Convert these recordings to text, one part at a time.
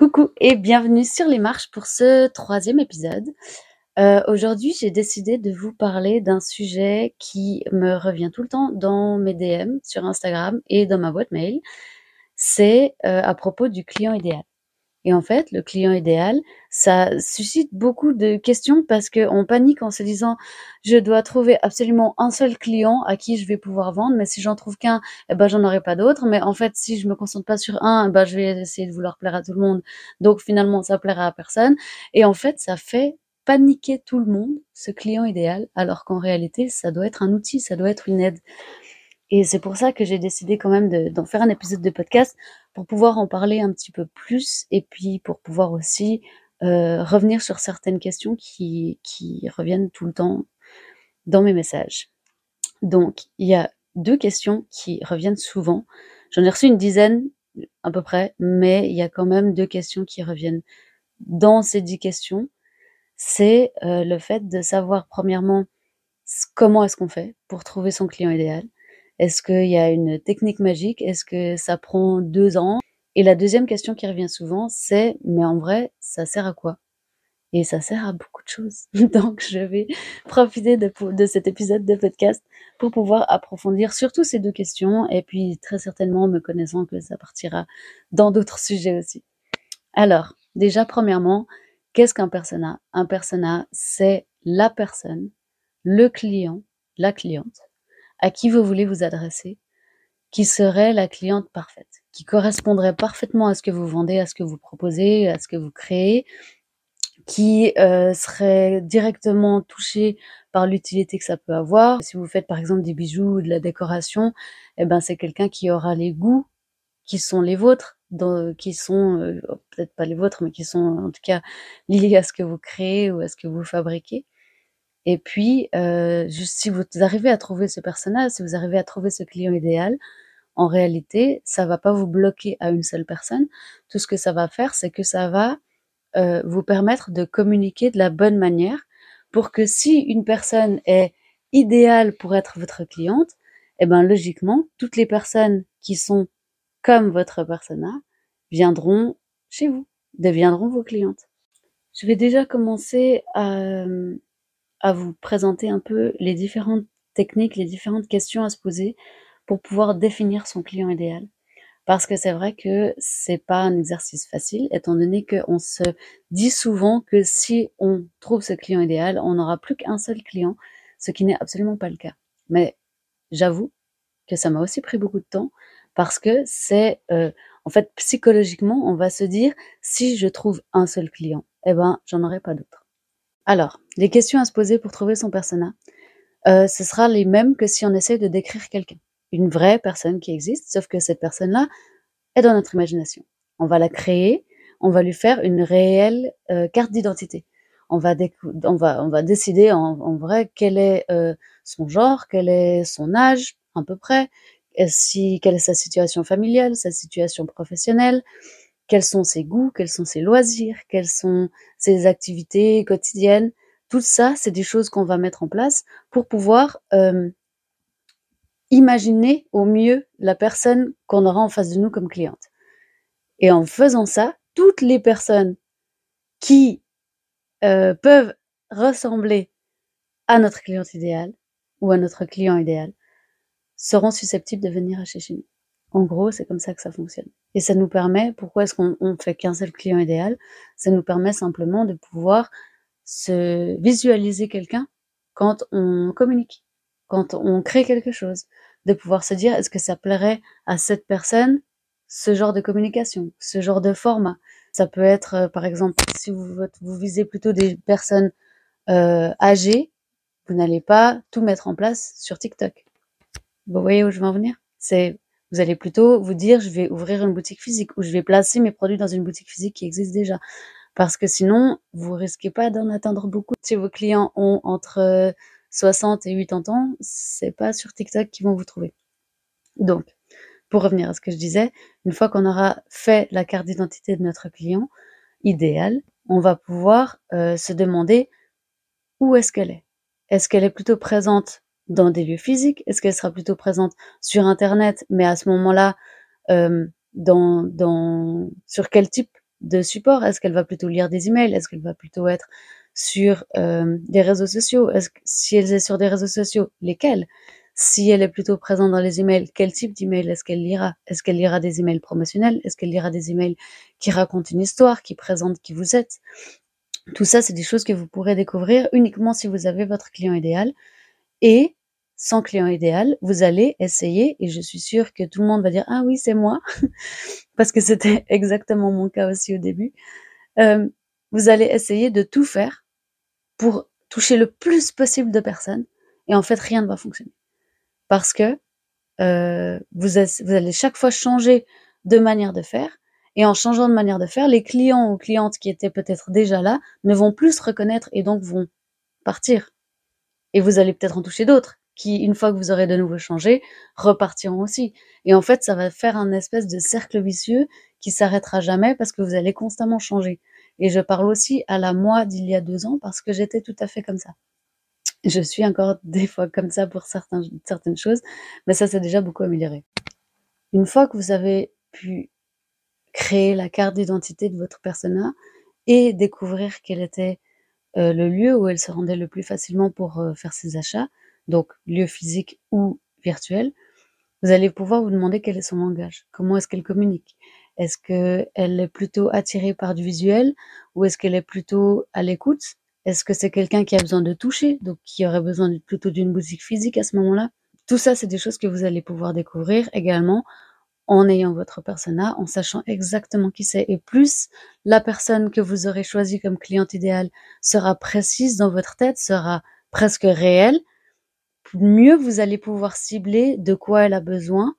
Coucou et bienvenue sur les marches pour ce troisième épisode. Euh, Aujourd'hui, j'ai décidé de vous parler d'un sujet qui me revient tout le temps dans mes DM sur Instagram et dans ma boîte mail. C'est euh, à propos du client idéal. Et en fait, le client idéal, ça suscite beaucoup de questions parce qu'on panique en se disant je dois trouver absolument un seul client à qui je vais pouvoir vendre, mais si j'en trouve qu'un, eh ben j'en aurai pas d'autres. Mais en fait, si je me concentre pas sur un, eh ben je vais essayer de vouloir plaire à tout le monde. Donc finalement, ça plaira à personne. Et en fait, ça fait paniquer tout le monde, ce client idéal, alors qu'en réalité, ça doit être un outil, ça doit être une aide. Et c'est pour ça que j'ai décidé quand même d'en faire un épisode de podcast pour pouvoir en parler un petit peu plus et puis pour pouvoir aussi euh, revenir sur certaines questions qui, reviennent tout le temps dans mes messages. Donc, il y a deux questions qui reviennent souvent. J'en ai reçu une dizaine à peu près, mais il y a quand même deux questions qui reviennent dans ces dix questions. C'est euh, le fait de savoir premièrement comment est-ce qu'on fait pour trouver son client idéal est-ce qu'il y a une technique magique? Est-ce que ça prend deux ans? Et la deuxième question qui revient souvent, c'est mais en vrai, ça sert à quoi? Et ça sert à beaucoup de choses. Donc je vais profiter de, cet épisode de podcast pour pouvoir approfondir surtout ces deux questions et puis très certainement me connaissant que ça partira dans d'autres sujets aussi. Alors, déjà premièrement, qu'est-ce qu'un persona? Un persona, c'est la personne, le client, la cliente à qui vous voulez vous adresser, qui serait la cliente parfaite, qui correspondrait parfaitement à ce que vous vendez, à ce que vous proposez, à ce que vous créez, qui euh, serait directement touchée par l'utilité que ça peut avoir. Si vous faites par exemple des bijoux ou de la décoration, eh ben c'est quelqu'un qui aura les goûts qui sont les vôtres, qui sont euh, peut-être pas les vôtres, mais qui sont en tout cas liés à ce que vous créez ou à ce que vous fabriquez. Et puis, euh, juste si vous arrivez à trouver ce personnage, si vous arrivez à trouver ce client idéal, en réalité, ça va pas vous bloquer à une seule personne. Tout ce que ça va faire, c'est que ça va euh, vous permettre de communiquer de la bonne manière pour que si une personne est idéale pour être votre cliente, eh ben logiquement, toutes les personnes qui sont comme votre persona viendront chez vous, deviendront vos clientes. Je vais déjà commencer à à vous présenter un peu les différentes techniques, les différentes questions à se poser pour pouvoir définir son client idéal. Parce que c'est vrai que c'est pas un exercice facile, étant donné qu'on se dit souvent que si on trouve ce client idéal, on n'aura plus qu'un seul client, ce qui n'est absolument pas le cas. Mais j'avoue que ça m'a aussi pris beaucoup de temps parce que c'est, euh, en fait, psychologiquement, on va se dire, si je trouve un seul client, eh ben, j'en aurai pas d'autres. Alors, les questions à se poser pour trouver son persona, euh, ce sera les mêmes que si on essaie de décrire quelqu'un. Une vraie personne qui existe, sauf que cette personne-là est dans notre imagination. On va la créer, on va lui faire une réelle euh, carte d'identité. On va, décider en, vrai quel est euh, son genre, quel est son âge, à peu près, si, quelle est sa situation familiale, sa situation professionnelle, quels sont ses goûts, quels sont ses loisirs, quelles sont ses activités quotidiennes? Tout ça, c'est des choses qu'on va mettre en place pour pouvoir imaginer au mieux la personne qu'on aura en face de nous comme cliente. Et en faisant ça, toutes les personnes qui euh, peuvent ressembler à notre cliente idéale ou à notre client idéal seront susceptibles de venir acheter chez nous. En gros, c'est comme ça que ça fonctionne. Et ça nous permet, pourquoi est-ce qu'on fait qu'un seul client idéal? Ça nous permet simplement de pouvoir se visualiser quelqu'un quand on communique, quand on crée quelque chose, de pouvoir se dire est-ce que ça plairait à cette personne ce genre de communication, ce genre de format? Ça peut être, euh, par exemple, si vous, vous visez plutôt des personnes euh, âgées, vous n'allez pas tout mettre en place sur TikTok. Vous voyez où je veux en venir? C'est vous allez plutôt vous dire, je vais ouvrir une boutique physique ou je vais placer mes produits dans une boutique physique qui existe déjà. Parce que sinon, vous risquez pas d'en atteindre beaucoup. Si vos clients ont entre 60 et 80 ans, c'est pas sur TikTok qu'ils vont vous trouver. Donc, pour revenir à ce que je disais, une fois qu'on aura fait la carte d'identité de notre client idéal, on va pouvoir euh, se demander où est-ce qu'elle est. Est-ce qu'elle est plutôt présente dans des lieux physiques? Est-ce qu'elle sera plutôt présente sur Internet Mais à ce moment-là, euh, dans, dans, sur quel type de support? Est-ce qu'elle va plutôt lire des emails? Est-ce qu'elle va plutôt être sur euh, des réseaux sociaux? Que, Si elle est sur des réseaux sociaux, lesquels? Si elle est plutôt présente dans les emails, quel type d'email est-ce qu'elle lira? Est-ce qu'elle lira des emails promotionnels? Est-ce qu'elle lira des emails qui racontent une histoire, qui présentent qui vous êtes? Tout ça, c'est des choses que vous pourrez découvrir uniquement si vous avez votre client idéal. Et sans client idéal, vous allez essayer, et je suis sûre que tout le monde va dire ah oui c'est moi, parce que c'était exactement mon cas aussi au début. Euh, vous allez essayer de tout faire pour toucher le plus possible de personnes, et en fait rien ne va fonctionner, parce que euh, vous, vous allez chaque fois changer de manière de faire, et en changeant de manière de faire, les clients ou clientes qui étaient peut-être déjà là ne vont plus se reconnaître et donc vont partir. Et vous allez peut-être en toucher d'autres qui, une fois que vous aurez de nouveau changé, repartiront aussi. Et en fait, ça va faire un espèce de cercle vicieux qui s'arrêtera jamais parce que vous allez constamment changer. Et je parle aussi à la moi d'il y a deux ans parce que j'étais tout à fait comme ça. Je suis encore des fois comme ça pour certains, certaines choses, mais ça s'est déjà beaucoup amélioré. Une fois que vous avez pu créer la carte d'identité de votre persona et découvrir quel était euh, le lieu où elle se rendait le plus facilement pour euh, faire ses achats, donc lieu physique ou virtuel, vous allez pouvoir vous demander quel est son langage, comment est-ce qu'elle communique. Est-ce qu'elle est plutôt attirée par du visuel ou est-ce qu'elle est plutôt à l'écoute? Est-ce que c'est quelqu'un qui a besoin de toucher, donc qui aurait besoin plutôt d'une musique physique à ce moment-là? Tout ça, c'est des choses que vous allez pouvoir découvrir également en ayant votre persona, en sachant exactement qui c'est. Et plus la personne que vous aurez choisie comme cliente idéale sera précise dans votre tête, sera presque réelle, mieux vous allez pouvoir cibler de quoi elle a besoin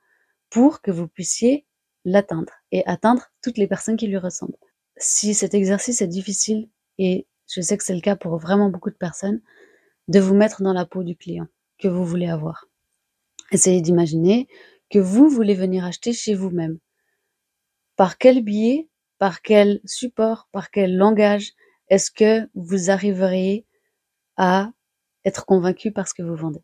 pour que vous puissiez l'atteindre et atteindre toutes les personnes qui lui ressemblent. Si cet exercice est difficile, et je sais que c'est le cas pour vraiment beaucoup de personnes, de vous mettre dans la peau du client que vous voulez avoir. Essayez d'imaginer que vous voulez venir acheter chez vous-même. Par quel biais, par quel support, par quel langage est-ce que vous arriveriez à être convaincu par ce que vous vendez?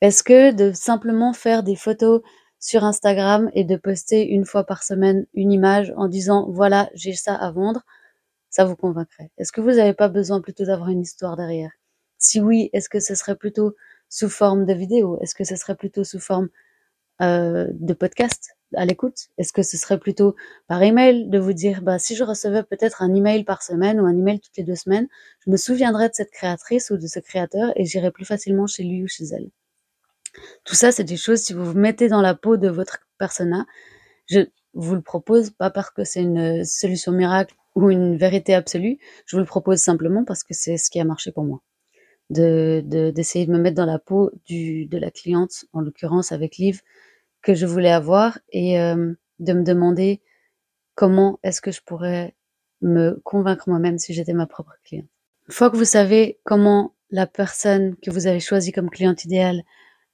Est-ce que de simplement faire des photos sur Instagram et de poster une fois par semaine une image en disant voilà, j'ai ça à vendre, ça vous convaincrait? Est-ce que vous n'avez pas besoin plutôt d'avoir une histoire derrière? Si oui, est-ce que ce serait plutôt sous forme de vidéo? Est-ce que ce serait plutôt sous forme euh, de podcast à l'écoute? Est-ce que ce serait plutôt par email de vous dire bah si je recevais peut-être un email par semaine ou un email toutes les deux semaines, je me souviendrais de cette créatrice ou de ce créateur et j'irais plus facilement chez lui ou chez elle? Tout ça, c'est des choses, si vous vous mettez dans la peau de votre persona, je vous le propose pas parce que c'est une solution miracle ou une vérité absolue, je vous le propose simplement parce que c'est ce qui a marché pour moi. De, d'essayer de, me mettre dans la peau du, de la cliente, en l'occurrence avec Liv, que je voulais avoir et euh, de me demander comment est-ce que je pourrais me convaincre moi-même si j'étais ma propre cliente. Une fois que vous savez comment la personne que vous avez choisie comme cliente idéale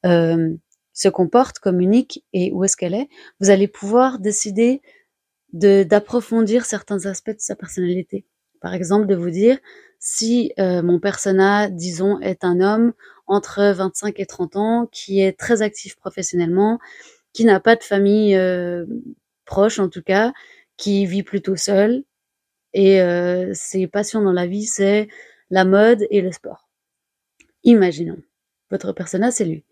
euh, se comporte, communique et où est-ce qu'elle est, vous allez pouvoir décider d'approfondir certains aspects de sa personnalité. Par exemple, de vous dire si euh, mon persona, disons, est un homme entre 25 et 30 ans, qui est très actif professionnellement, qui n'a pas de famille euh, proche en tout cas, qui vit plutôt seul, et euh, ses passions dans la vie, c'est la mode et le sport. Imaginons, votre persona, c'est lui.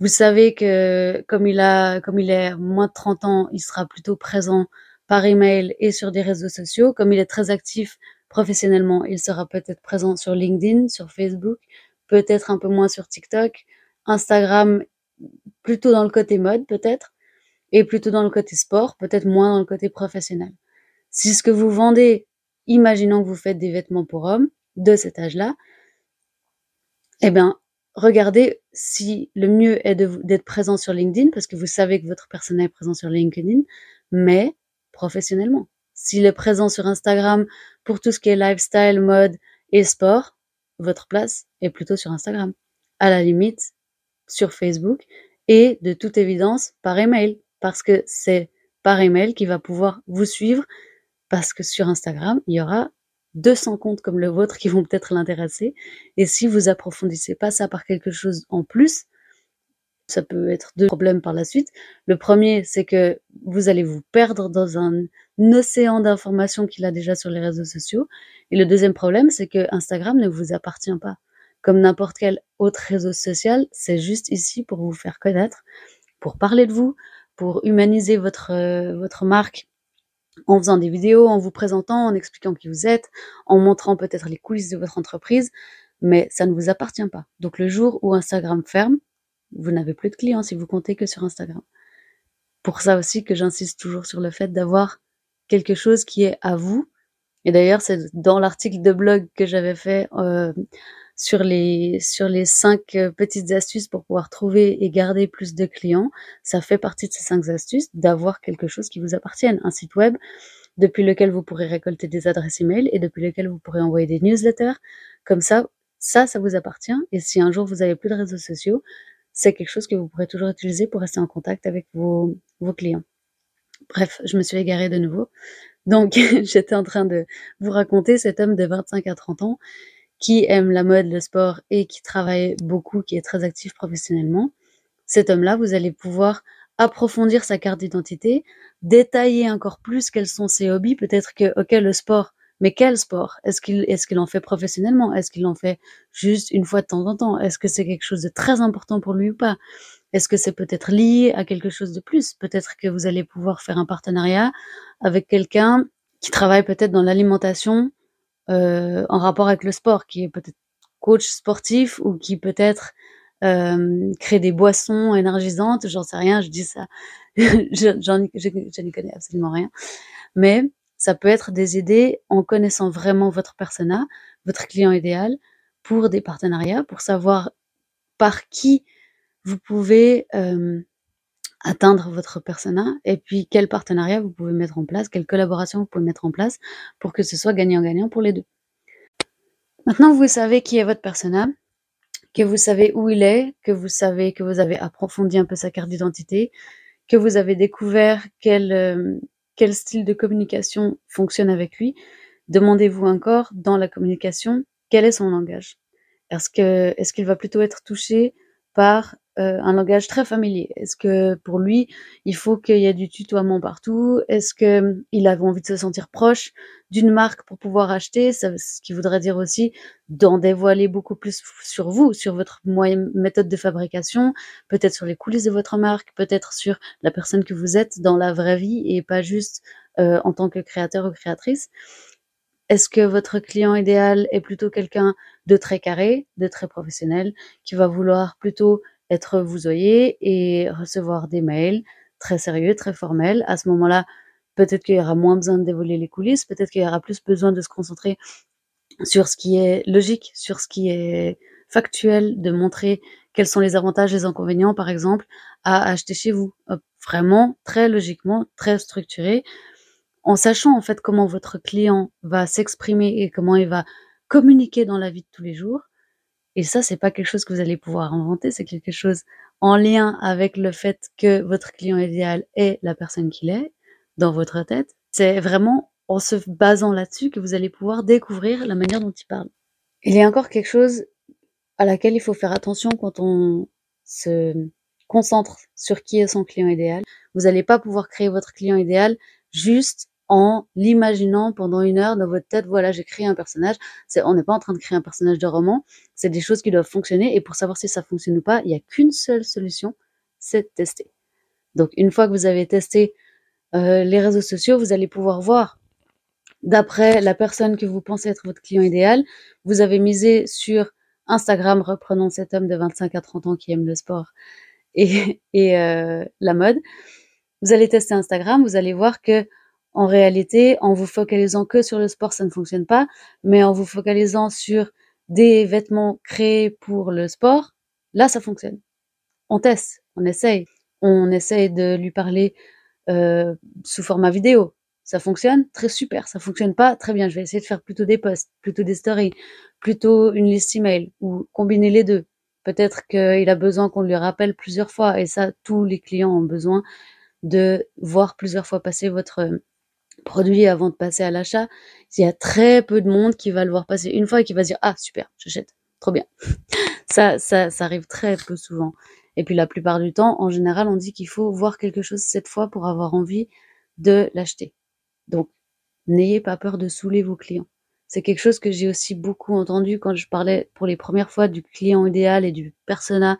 Vous savez que comme il a, comme il est moins de 30 ans, il sera plutôt présent par email et sur des réseaux sociaux. Comme il est très actif professionnellement, il sera peut-être présent sur LinkedIn, sur Facebook, peut-être un peu moins sur TikTok, Instagram, plutôt dans le côté mode peut-être, et plutôt dans le côté sport, peut-être moins dans le côté professionnel. Si ce que vous vendez, imaginons que vous faites des vêtements pour hommes de cet âge-là, eh bien, regardez si le mieux est d'être présent sur LinkedIn parce que vous savez que votre personnel est présent sur LinkedIn, mais professionnellement. S'il est présent sur Instagram pour tout ce qui est lifestyle, mode et sport, votre place est plutôt sur Instagram. À la limite, sur Facebook et de toute évidence par email parce que c'est par email qu'il va pouvoir vous suivre parce que sur Instagram, il y aura 200 comptes comme le vôtre qui vont peut-être l'intéresser. Et si vous approfondissez pas ça par quelque chose en plus, ça peut être deux problèmes par la suite. Le premier, c'est que vous allez vous perdre dans un océan d'informations qu'il a déjà sur les réseaux sociaux. Et le deuxième problème, c'est que Instagram ne vous appartient pas. Comme n'importe quel autre réseau social, c'est juste ici pour vous faire connaître, pour parler de vous, pour humaniser votre, euh, votre marque en faisant des vidéos, en vous présentant, en expliquant qui vous êtes, en montrant peut-être les coulisses de votre entreprise, mais ça ne vous appartient pas. Donc le jour où Instagram ferme, vous n'avez plus de clients si vous comptez que sur Instagram. Pour ça aussi que j'insiste toujours sur le fait d'avoir quelque chose qui est à vous. Et d'ailleurs, c'est dans l'article de blog que j'avais fait euh, sur les sur les cinq euh, petites astuces pour pouvoir trouver et garder plus de clients. Ça fait partie de ces cinq astuces d'avoir quelque chose qui vous appartienne, un site web depuis lequel vous pourrez récolter des adresses email et depuis lequel vous pourrez envoyer des newsletters. Comme ça, ça, ça vous appartient. Et si un jour vous avez plus de réseaux sociaux, c'est quelque chose que vous pourrez toujours utiliser pour rester en contact avec vos, vos clients. Bref, je me suis égarée de nouveau. Donc, j'étais en train de vous raconter cet homme de 25 à 30 ans qui aime la mode, le sport et qui travaille beaucoup, qui est très actif professionnellement, cet homme-là, vous allez pouvoir approfondir sa carte d'identité, détailler encore plus quels sont ses hobbies. Peut-être que, ok, le sport, mais quel sport? Est-ce qu'il est-ce qu'il en fait professionnellement? Est-ce qu'il en fait juste une fois de temps en temps? Est-ce que c'est quelque chose de très important pour lui ou pas? Est-ce que c'est peut-être lié à quelque chose de plus? Peut-être que vous allez pouvoir faire un partenariat avec quelqu'un qui travaille peut-être dans l'alimentation euh, en rapport avec le sport, qui est peut-être coach sportif ou qui peut-être euh, crée des boissons énergisantes, j'en sais rien, je dis ça, j'en je, n'y connais absolument rien, mais ça peut être des idées en connaissant vraiment votre persona, votre client idéal, pour des partenariats, pour savoir par qui vous pouvez euh, atteindre votre persona et puis quel partenariat vous pouvez mettre en place, quelle collaboration vous pouvez mettre en place pour que ce soit gagnant-gagnant pour les deux. Maintenant, vous savez qui est votre persona, que vous savez où il est, que vous savez que vous avez approfondi un peu sa carte d'identité, que vous avez découvert quel, euh, quel style de communication fonctionne avec lui. Demandez-vous encore dans la communication quel est son langage? Est-ce est-ce qu'il va plutôt être touché par euh, un langage très familier. Est-ce que pour lui, il faut qu'il y ait du tutoiement partout? Est-ce que hum, il avait envie de se sentir proche d'une marque pour pouvoir acheter? Ce qui voudrait dire aussi d'en dévoiler beaucoup plus sur vous, sur votre méthode de fabrication, peut-être sur les coulisses de votre marque, peut-être sur la personne que vous êtes dans la vraie vie et pas juste euh, en tant que créateur ou créatrice. Est-ce que votre client idéal est plutôt quelqu'un de très carré, de très professionnel, qui va vouloir plutôt être vous voyez et recevoir des mails très sérieux, très formels. À ce moment-là, peut-être qu'il y aura moins besoin de dévoiler les coulisses, peut-être qu'il y aura plus besoin de se concentrer sur ce qui est logique, sur ce qui est factuel, de montrer quels sont les avantages les inconvénients, par exemple, à acheter chez vous. Vraiment, très logiquement, très structuré, en sachant en fait comment votre client va s'exprimer et comment il va communiquer dans la vie de tous les jours. Et ça, c'est pas quelque chose que vous allez pouvoir inventer, c'est quelque chose en lien avec le fait que votre client idéal est la personne qu'il est dans votre tête. C'est vraiment en se basant là-dessus que vous allez pouvoir découvrir la manière dont il parle. Il y a encore quelque chose à laquelle il faut faire attention quand on se concentre sur qui est son client idéal. Vous n'allez pas pouvoir créer votre client idéal juste en l'imaginant pendant une heure dans votre tête. Voilà, j'ai créé un personnage. C'est, on n'est pas en train de créer un personnage de roman. C'est des choses qui doivent fonctionner. Et pour savoir si ça fonctionne ou pas, il n'y a qu'une seule solution, c'est de tester. Donc, une fois que vous avez testé euh, les réseaux sociaux, vous allez pouvoir voir, d'après la personne que vous pensez être votre client idéal, vous avez misé sur Instagram, reprenons cet homme de 25 à 30 ans qui aime le sport et, euh, la mode. Vous allez tester Instagram, vous allez voir que en réalité, en vous focalisant que sur le sport, ça ne fonctionne pas, mais en vous focalisant sur des vêtements créés pour le sport, là, ça fonctionne. On teste, on essaye, on essaye de lui parler euh, sous format vidéo. Ça fonctionne très super. Ça fonctionne pas très bien. Je vais essayer de faire plutôt des posts, plutôt des stories, plutôt une liste email ou combiner les deux. Peut-être qu'il a besoin qu'on lui rappelle plusieurs fois et ça, tous les clients ont besoin de voir plusieurs fois passer votre produit avant de passer à l'achat, il y a très peu de monde qui va le voir passer une fois et qui va se dire ah super, j'achète, trop bien. ça, ça, ça arrive très peu souvent. Et puis la plupart du temps, en général, on dit qu'il faut voir quelque chose cette fois pour avoir envie de l'acheter. Donc, n'ayez pas peur de saouler vos clients. C'est quelque chose que j'ai aussi beaucoup entendu quand je parlais pour les premières fois du client idéal et du persona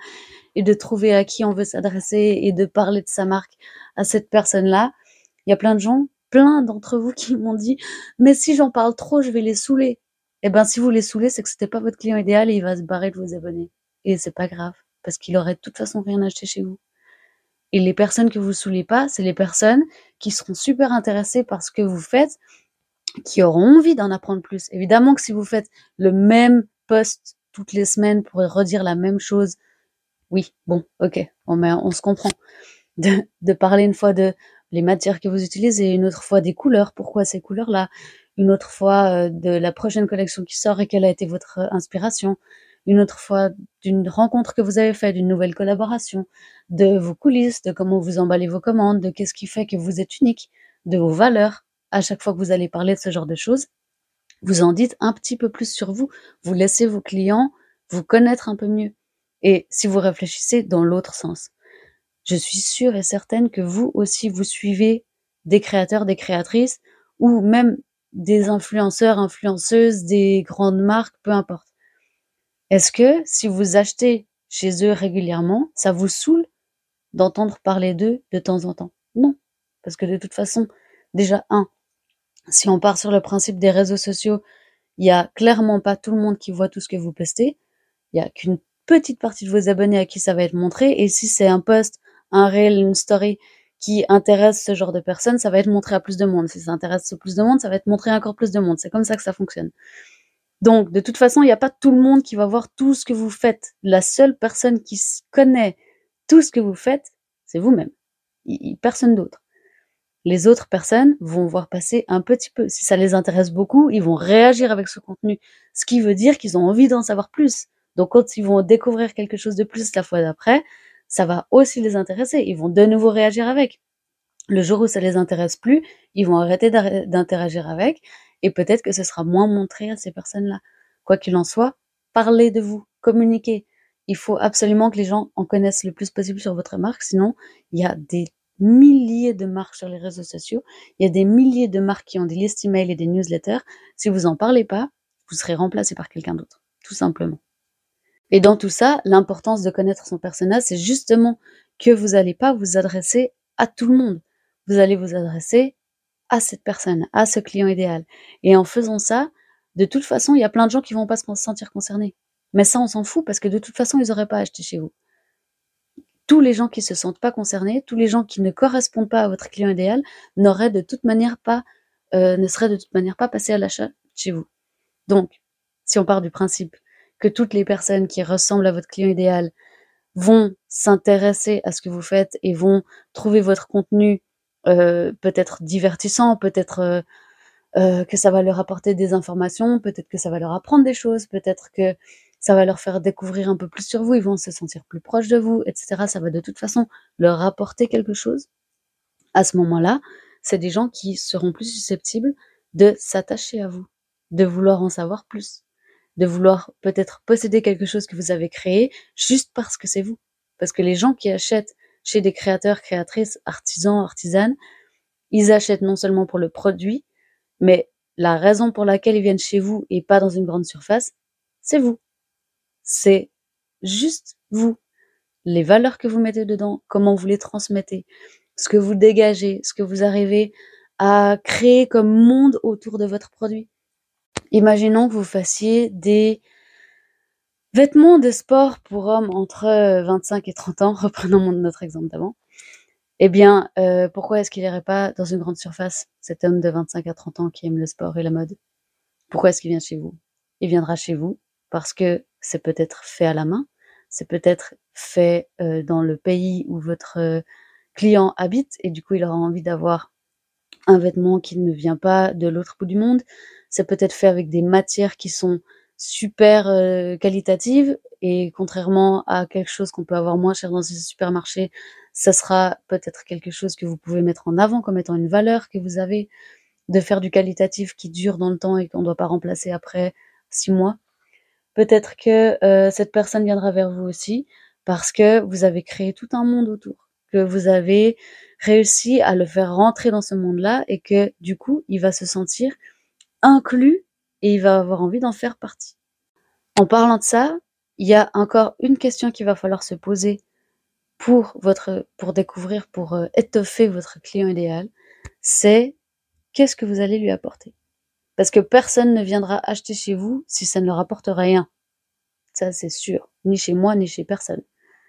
et de trouver à qui on veut s'adresser et de parler de sa marque à cette personne-là. Il y a plein de gens, plein d'entre vous qui m'ont dit, mais si j'en parle trop, je vais les saouler. Eh ben, si vous les saoulez, c'est que c'était pas votre client idéal et il va se barrer de vos abonnés. Et c'est pas grave, parce qu'il aurait de toute façon rien acheté chez vous. Et les personnes que vous saoulez pas, c'est les personnes qui seront super intéressées par ce que vous faites, qui auront envie d'en apprendre plus. Évidemment que si vous faites le même post toutes les semaines pour redire la même chose, oui, bon, ok, on, se comprend. De parler une fois de les matières que vous utilisez, une autre fois des couleurs, pourquoi ces couleurs-là, une autre fois euh, de la prochaine collection qui sort et quelle a été votre euh, inspiration, une autre fois d'une rencontre que vous avez faite, d'une nouvelle collaboration, de vos coulisses, de comment vous emballez vos commandes, de qu'est-ce qui fait que vous êtes unique, de vos valeurs. À chaque fois que vous allez parler de ce genre de choses, vous en dites un petit peu plus sur vous. Vous laissez vos clients vous connaître un peu mieux. Et si vous réfléchissez dans l'autre sens, je suis sûre et certaine que vous aussi, vous suivez des créateurs, des créatrices, ou même des influenceurs, influenceuses, des grandes marques, peu importe. Est-ce que si vous achetez chez eux régulièrement, ça vous saoule d'entendre parler d'eux de temps en temps? Non. Parce que de toute façon, déjà, un, si on part sur le principe des réseaux sociaux, il y a clairement pas tout le monde qui voit tout ce que vous postez. Il y a qu'une petite partie de vos abonnés à qui ça va être montré. Et si c'est un post, un réel, une story qui intéresse ce genre de personnes, ça va être montré à plus de monde. Si ça intéresse plus de monde, ça va être montré à encore plus de monde. C'est comme ça que ça fonctionne. Donc, de toute façon, il n'y a pas tout le monde qui va voir tout ce que vous faites. La seule personne qui connaît tout ce que vous faites, c'est vous-même. Personne d'autre. Les autres personnes vont voir passer un petit peu. Si ça les intéresse beaucoup, ils vont réagir avec ce contenu. Ce qui veut dire qu'ils ont envie d'en savoir plus. Donc, quand ils vont découvrir quelque chose de plus la fois d'après, ça va aussi les intéresser. Ils vont de nouveau réagir avec. Le jour où ça les intéresse plus, ils vont arrêter d'interagir avec et peut-être que ce sera moins montré à ces personnes-là. Quoi qu'il en soit, parlez de vous, communiquez. Il faut absolument que les gens en connaissent le plus possible sur votre marque, sinon il y a des milliers de marques sur les réseaux sociaux, il y a des milliers de marques qui ont des listes email et des newsletters. Si vous en parlez pas, vous serez remplacé par quelqu'un d'autre, tout simplement. Et dans tout ça, l'importance de connaître son personnage, c'est justement que vous n'allez pas vous adresser à tout le monde. Vous allez vous adresser à cette personne, à ce client idéal. Et en faisant ça, de toute façon, il y a plein de gens qui vont pas se sentir concernés. Mais ça, on s'en fout parce que de toute façon, ils n'auraient pas acheté chez vous. Tous les gens qui se sentent pas concernés, tous les gens qui ne correspondent pas à votre client idéal, n'auraient de toute manière pas, euh, ne seraient de toute manière pas passés à l'achat chez vous. Donc, si on part du principe que toutes les personnes qui ressemblent à votre client idéal vont s'intéresser à ce que vous faites et vont trouver votre contenu euh, peut-être divertissant, peut-être euh, euh, que ça va leur apporter des informations, peut-être que ça va leur apprendre des choses, peut-être que ça va leur faire découvrir un peu plus sur vous, ils vont se sentir plus proches de vous, etc. Ça va de toute façon leur apporter quelque chose. À ce moment-là, c'est des gens qui seront plus susceptibles de s'attacher à vous, de vouloir en savoir plus, de vouloir peut-être posséder quelque chose que vous avez créé juste parce que c'est vous. Parce que les gens qui achètent chez des créateurs, créatrices, artisans, artisanes, ils achètent non seulement pour le produit, mais la raison pour laquelle ils viennent chez vous et pas dans une grande surface, c'est vous. C'est juste vous. Les valeurs que vous mettez dedans, comment vous les transmettez, ce que vous dégagez, ce que vous arrivez à créer comme monde autour de votre produit. Imaginons que vous fassiez des Vêtements de sport pour hommes entre 25 euh, et 30 ans, reprenons notre exemple d'avant. Eh bien, euh, pourquoi est-ce qu'il n'irait pas dans une grande surface, cet homme de 25 à 30 ans qui aime le sport et la mode? Pourquoi est-ce qu'il vient chez vous? Il viendra chez vous parce que c'est peut-être fait à la main, c'est peut-être fait euh, dans le pays où votre client habite et du coup il aura envie d'avoir un vêtement qui ne vient pas de l'autre bout du monde. C'est peut-être fait avec des matières qui sont super euh, qualitative et contrairement à quelque chose qu'on peut avoir moins cher dans ces supermarchés, ça sera peut-être quelque chose que vous pouvez mettre en avant comme étant une valeur que vous avez de faire du qualitatif qui dure dans le temps et qu'on ne doit pas remplacer après six mois. Peut-être que euh, cette personne viendra vers vous aussi parce que vous avez créé tout un monde autour, que vous avez réussi à le faire rentrer dans ce monde-là et que du coup, il va se sentir inclus et il va avoir envie d'en faire partie. En parlant de ça, il y a encore une question qu'il va falloir se poser pour votre, pour découvrir, pour euh, étoffer votre client idéal, c'est qu'est-ce que vous allez lui apporter? Parce que personne ne viendra acheter chez vous si ça ne leur apporte rien. Ça, c'est sûr. Ni chez moi, ni chez personne.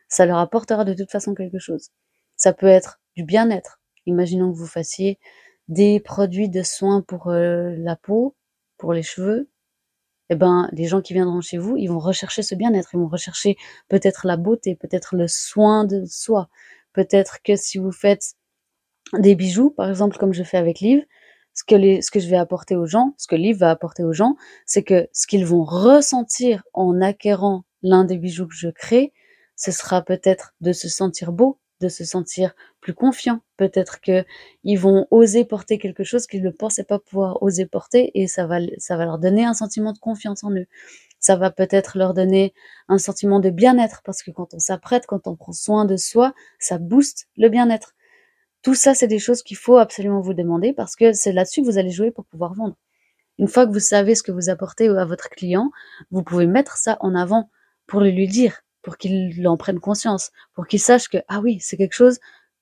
Ça leur apportera de toute façon quelque chose. Ça peut être du bien-être. Imaginons que vous fassiez des produits de soins pour euh, la peau, pour les cheveux, eh ben, les gens qui viendront chez vous, ils vont rechercher ce bien-être, ils vont rechercher peut-être la beauté, peut-être le soin de soi. Peut-être que si vous faites des bijoux, par exemple, comme je fais avec Liv, ce que, ce que je vais apporter aux gens, ce que Liv va apporter aux gens, c'est que ce qu'ils vont ressentir en acquérant l'un des bijoux que je crée, ce sera peut-être de se sentir beau, de se sentir plus confiant. Peut-être que ils vont oser porter quelque chose qu'ils ne pensaient pas pouvoir oser porter et ça va, ça va leur donner un sentiment de confiance en eux. Ça va peut-être leur donner un sentiment de bien-être parce que quand on s'apprête, quand on prend soin de soi, ça booste le bien-être. Tout ça, c'est des choses qu'il faut absolument vous demander parce que c'est là-dessus que vous allez jouer pour pouvoir vendre. Une fois que vous savez ce que vous apportez à votre client, vous pouvez mettre ça en avant pour le lui dire pour qu'il en prenne conscience, pour qu'il sache que, ah oui, c'est quelque chose,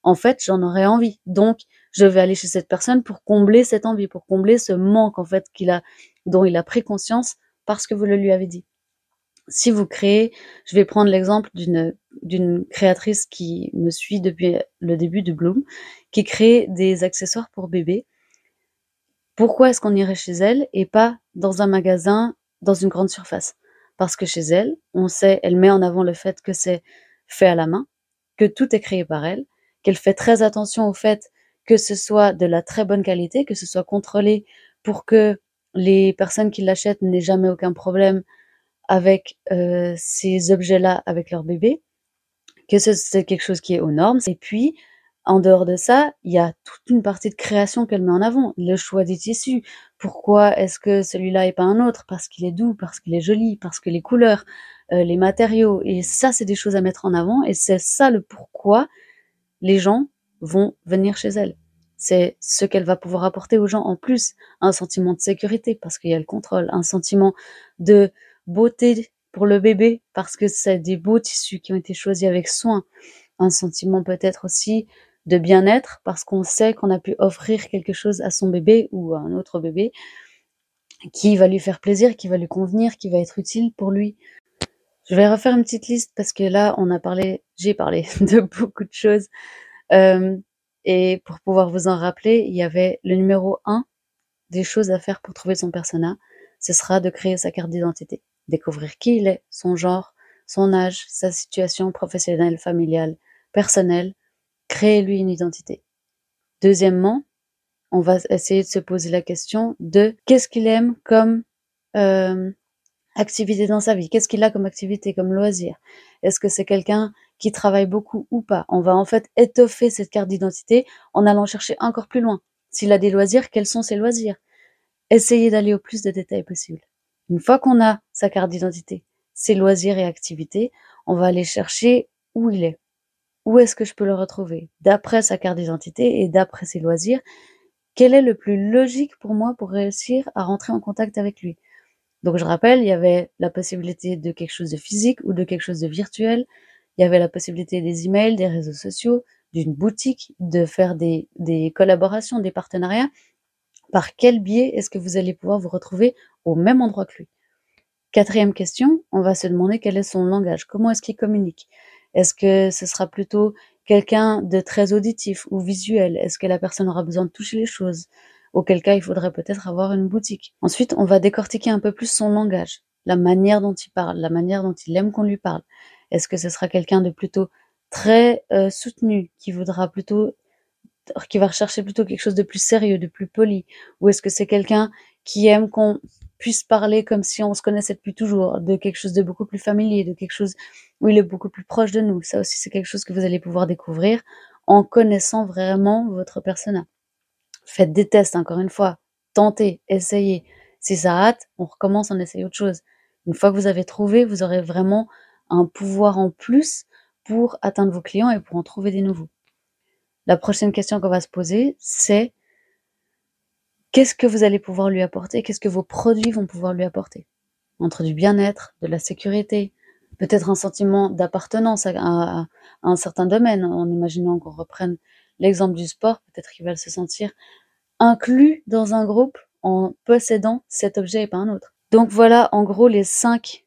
en fait, j'en aurais envie. Donc, je vais aller chez cette personne pour combler cette envie, pour combler ce manque, en fait, qu'il a, dont il a pris conscience parce que vous le lui avez dit. Si vous créez, je vais prendre l'exemple d'une, d'une créatrice qui me suit depuis le début de Bloom, qui crée des accessoires pour bébés. Pourquoi est-ce qu'on irait chez elle et pas dans un magasin, dans une grande surface? parce que chez elle, on sait, elle met en avant le fait que c'est fait à la main, que tout est créé par elle, qu'elle fait très attention au fait que ce soit de la très bonne qualité, que ce soit contrôlé pour que les personnes qui l'achètent n'aient jamais aucun problème avec euh, ces objets-là avec leur bébé, que c'est quelque chose qui est aux normes. Et puis, en dehors de ça, il y a toute une partie de création qu'elle met en avant. Le choix des tissus. Pourquoi est-ce que celui-là et pas un autre? Parce qu'il est doux, parce qu'il est joli, parce que les couleurs, euh, les matériaux. Et ça, c'est des choses à mettre en avant. Et c'est ça le pourquoi les gens vont venir chez elle. C'est ce qu'elle va pouvoir apporter aux gens en plus. Un sentiment de sécurité parce qu'il y a le contrôle. Un sentiment de beauté pour le bébé parce que c'est des beaux tissus qui ont été choisis avec soin. Un sentiment peut-être aussi de bien-être parce qu'on sait qu'on a pu offrir quelque chose à son bébé ou à un autre bébé qui va lui faire plaisir, qui va lui convenir, qui va être utile pour lui. Je vais refaire une petite liste parce que là, on a parlé, j'ai parlé de beaucoup de choses. Euh, et pour pouvoir vous en rappeler, il y avait le numéro 1 des choses à faire pour trouver son persona. Ce sera de créer sa carte d'identité, découvrir qui il est, son genre, son âge, sa situation professionnelle, familiale, personnelle, créez-lui une identité. Deuxièmement, on va essayer de se poser la question de qu'est-ce qu'il aime comme euh, activité dans sa vie, qu'est-ce qu'il a comme activité, comme loisir? Est-ce que c'est quelqu'un qui travaille beaucoup ou pas? On va en fait étoffer cette carte d'identité en allant chercher encore plus loin. S'il a des loisirs, quels sont ses loisirs? Essayez d'aller au plus de détails possible. Une fois qu'on a sa carte d'identité, ses loisirs et activités, on va aller chercher où il est où est-ce que je peux le retrouver? D'après sa carte d'identité et d'après ses loisirs, quel est le plus logique pour moi pour réussir à rentrer en contact avec lui? Donc je rappelle, il y avait la possibilité de quelque chose de physique ou de quelque chose de virtuel. Il y avait la possibilité des emails, des réseaux sociaux, d'une boutique, de faire des, des collaborations, des partenariats. Par quel biais est-ce que vous allez pouvoir vous retrouver au même endroit que lui? Quatrième question, on va se demander quel est son langage, comment est-ce qu'il communique? Est-ce que ce sera plutôt quelqu'un de très auditif ou visuel? Est-ce que la personne aura besoin de toucher les choses? Auquel cas, il faudrait peut-être avoir une boutique. Ensuite, on va décortiquer un peu plus son langage, la manière dont il parle, la manière dont il aime qu'on lui parle. Est-ce que ce sera quelqu'un de plutôt très euh, soutenu, qui voudra plutôt qui va rechercher plutôt quelque chose de plus sérieux, de plus poli? Ou est-ce que c'est quelqu'un qui aime qu'on puisse parler comme si on se connaissait depuis toujours, de quelque chose de beaucoup plus familier, de quelque chose où il est beaucoup plus proche de nous? Ça aussi, c'est quelque chose que vous allez pouvoir découvrir en connaissant vraiment votre persona. Faites des tests, encore une fois. Tentez, essayez. Si ça rate, on recommence, on essaye autre chose. Une fois que vous avez trouvé, vous aurez vraiment un pouvoir en plus pour atteindre vos clients et pour en trouver des nouveaux. La prochaine question qu'on va se poser, c'est qu'est-ce que vous allez pouvoir lui apporter, qu'est-ce que vos produits vont pouvoir lui apporter? Entre du bien-être, de la sécurité, peut-être un sentiment d'appartenance à, un certain domaine, en imaginant qu'on reprenne l'exemple du sport, peut-être qu'il va se sentir inclus dans un groupe en possédant cet objet et pas un autre. Donc voilà en gros les cinq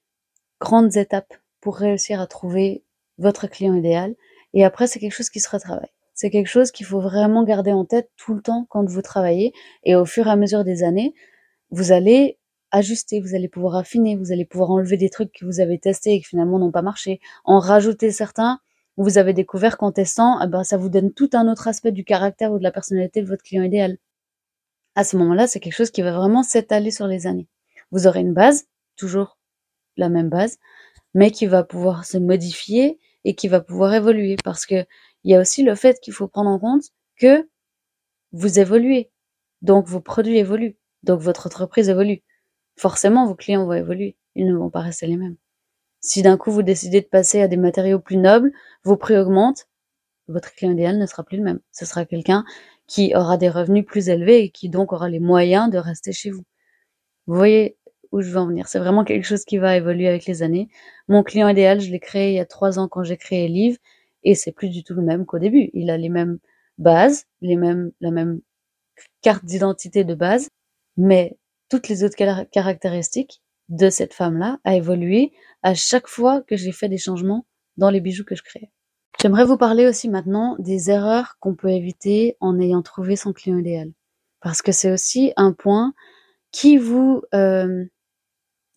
grandes étapes pour réussir à trouver votre client idéal. Et après, c'est quelque chose qui se retravaille. C'est quelque chose qu'il faut vraiment garder en tête tout le temps quand vous travaillez. Et au fur et à mesure des années, vous allez ajuster, vous allez pouvoir affiner, vous allez pouvoir enlever des trucs que vous avez testés et qui finalement n'ont pas marché, en rajouter certains où vous avez découvert qu'en testant, eh ben, ça vous donne tout un autre aspect du caractère ou de la personnalité de votre client idéal. À ce moment-là, c'est quelque chose qui va vraiment s'étaler sur les années. Vous aurez une base, toujours la même base, mais qui va pouvoir se modifier et qui va pouvoir évoluer parce que il y a aussi le fait qu'il faut prendre en compte que vous évoluez. Donc vos produits évoluent. Donc votre entreprise évolue. Forcément, vos clients vont évoluer. Ils ne vont pas rester les mêmes. Si d'un coup vous décidez de passer à des matériaux plus nobles, vos prix augmentent, votre client idéal ne sera plus le même. Ce sera quelqu'un qui aura des revenus plus élevés et qui donc aura les moyens de rester chez vous. Vous voyez où je veux en venir. C'est vraiment quelque chose qui va évoluer avec les années. Mon client idéal, je l'ai créé il y a trois ans quand j'ai créé Live et c'est plus du tout le même qu'au début. Il a les mêmes bases, les mêmes, la même carte d'identité de base, mais toutes les autres caractéristiques de cette femme-là a évolué à chaque fois que j'ai fait des changements dans les bijoux que je crée. J'aimerais vous parler aussi maintenant des erreurs qu'on peut éviter en ayant trouvé son client idéal. Parce que c'est aussi un point qui vous euh,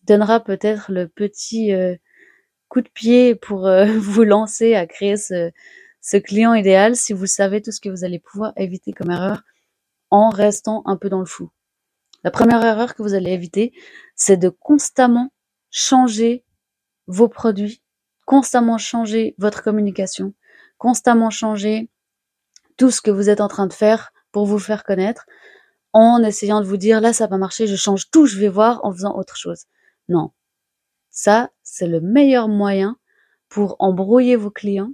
donnera peut-être le petit euh, coup de pied pour euh, vous lancer à créer ce, ce client idéal si vous savez tout ce que vous allez pouvoir éviter comme erreur en restant un peu dans le fou. La première erreur que vous allez éviter, c'est de constamment changer vos produits, constamment changer votre communication, constamment changer tout ce que vous êtes en train de faire pour vous faire connaître en essayant de vous dire là ça va marcher, je change tout, je vais voir en faisant autre chose. Non. Ça, c'est le meilleur moyen pour embrouiller vos clients,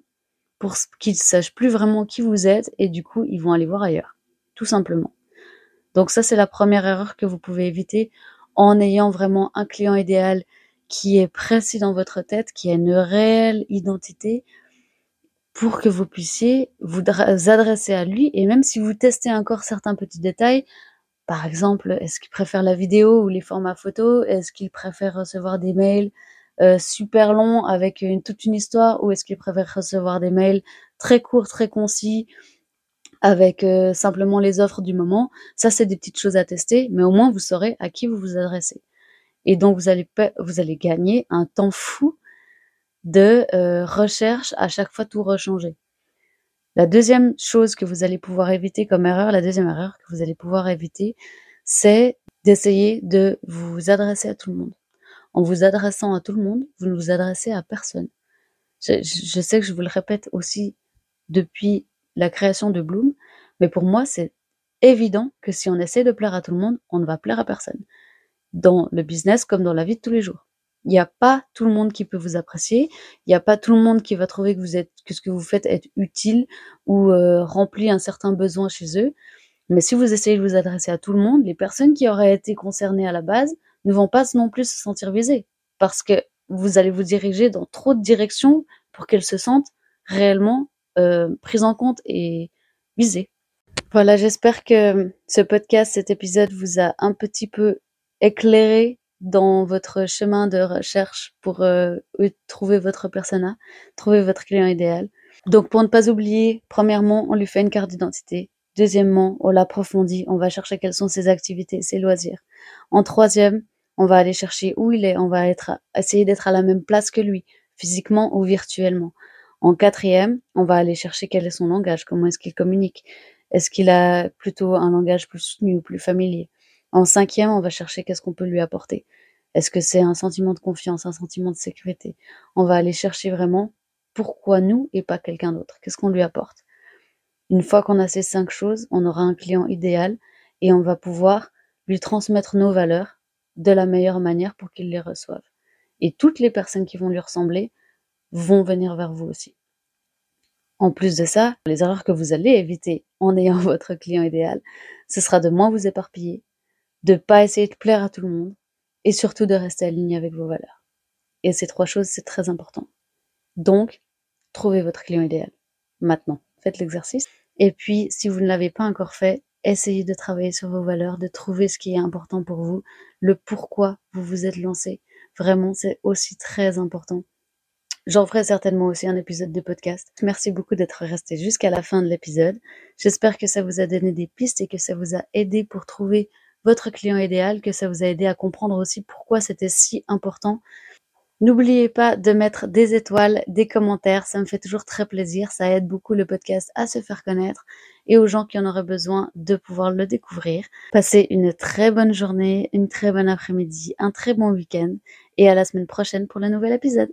pour qu'ils sachent plus vraiment qui vous êtes et du coup, ils vont aller voir ailleurs. Tout simplement. Donc ça, c'est la première erreur que vous pouvez éviter en ayant vraiment un client idéal qui est précis dans votre tête, qui a une réelle identité pour que vous puissiez vous adresser à lui. Et même si vous testez encore certains petits détails, par exemple, est-ce qu'il préfère la vidéo ou les formats photos Est-ce qu'il préfère recevoir des mails euh, super longs avec toute une histoire ou est-ce qu'il préfère recevoir des mails très courts, très concis avec euh, simplement les offres du moment Ça, c'est des petites choses à tester, mais au moins vous saurez à qui vous vous adressez. Et donc vous allez vous allez gagner un temps fou de euh, recherche à chaque fois tout rechanger. La deuxième chose que vous allez pouvoir éviter comme erreur, la deuxième erreur que vous allez pouvoir éviter, c'est d'essayer de vous adresser à tout le monde. En vous adressant à tout le monde, vous ne vous adressez à personne. Je, je sais que je vous le répète aussi depuis la création de Bloom, mais pour moi, c'est évident que si on essaie de plaire à tout le monde, on ne va plaire à personne. Dans le business comme dans la vie de tous les jours. Il n'y a pas tout le monde qui peut vous apprécier. Il n'y a pas tout le monde qui va trouver que vous êtes, que ce que vous faites est utile ou euh, remplit un certain besoin chez eux. Mais si vous essayez de vous adresser à tout le monde, les personnes qui auraient été concernées à la base ne vont pas non plus se sentir visées parce que vous allez vous diriger dans trop de directions pour qu'elles se sentent réellement prises en compte et visées. Voilà, j'espère que ce podcast, cet épisode vous a un petit peu éclairé dans votre chemin de recherche pour euh, trouver votre persona, trouver votre client idéal. Donc pour ne pas oublier, premièrement, on lui fait une carte d'identité. Deuxièmement, on l'approfondit, on va chercher quelles sont ses activités, ses loisirs. En troisième, on va aller chercher où il est, on va essayer d'être à la même place que lui, physiquement ou virtuellement. En quatrième, on va aller chercher quel est son langage, comment est-ce qu'il communique. Est-ce qu'il a plutôt un langage plus soutenu ou plus familier? En cinquième, on va chercher qu'est-ce qu'on peut lui apporter. Est-ce que c'est un sentiment de confiance, un sentiment de sécurité? On va aller chercher vraiment pourquoi nous et pas quelqu'un d'autre. Qu'est-ce qu'on lui apporte? Une fois qu'on a ces cinq choses, on aura un client idéal et on va pouvoir lui transmettre nos valeurs de la meilleure manière pour qu'il les reçoive. Et toutes les personnes qui vont lui ressembler vont venir vers vous aussi. En plus de ça, les erreurs que vous allez éviter en ayant votre client idéal, ce sera de moins vous éparpiller, de pas essayer de plaire à tout le monde et surtout de rester aligné avec vos valeurs. Et ces trois choses, c'est très important. Donc, trouvez votre client idéal. Maintenant, faites l'exercice. Et puis, si vous ne l'avez pas encore fait, essayez de travailler sur vos valeurs, de trouver ce qui est important pour vous, le pourquoi vous vous êtes lancé. Vraiment, c'est aussi très important. J'en ferai certainement aussi un épisode de podcast. Merci beaucoup d'être resté jusqu'à la fin de l'épisode. J'espère que ça vous a donné des pistes et que ça vous a aidé pour trouver votre client idéal, que ça vous a aidé à comprendre aussi pourquoi c'était si important. N'oubliez pas de mettre des étoiles, des commentaires, ça me fait toujours très plaisir, ça aide beaucoup le podcast à se faire connaître et aux gens qui en auraient besoin de pouvoir le découvrir. Passez une très bonne journée, une très bonne après-midi, un très bon week-end et à la semaine prochaine pour le nouvel épisode.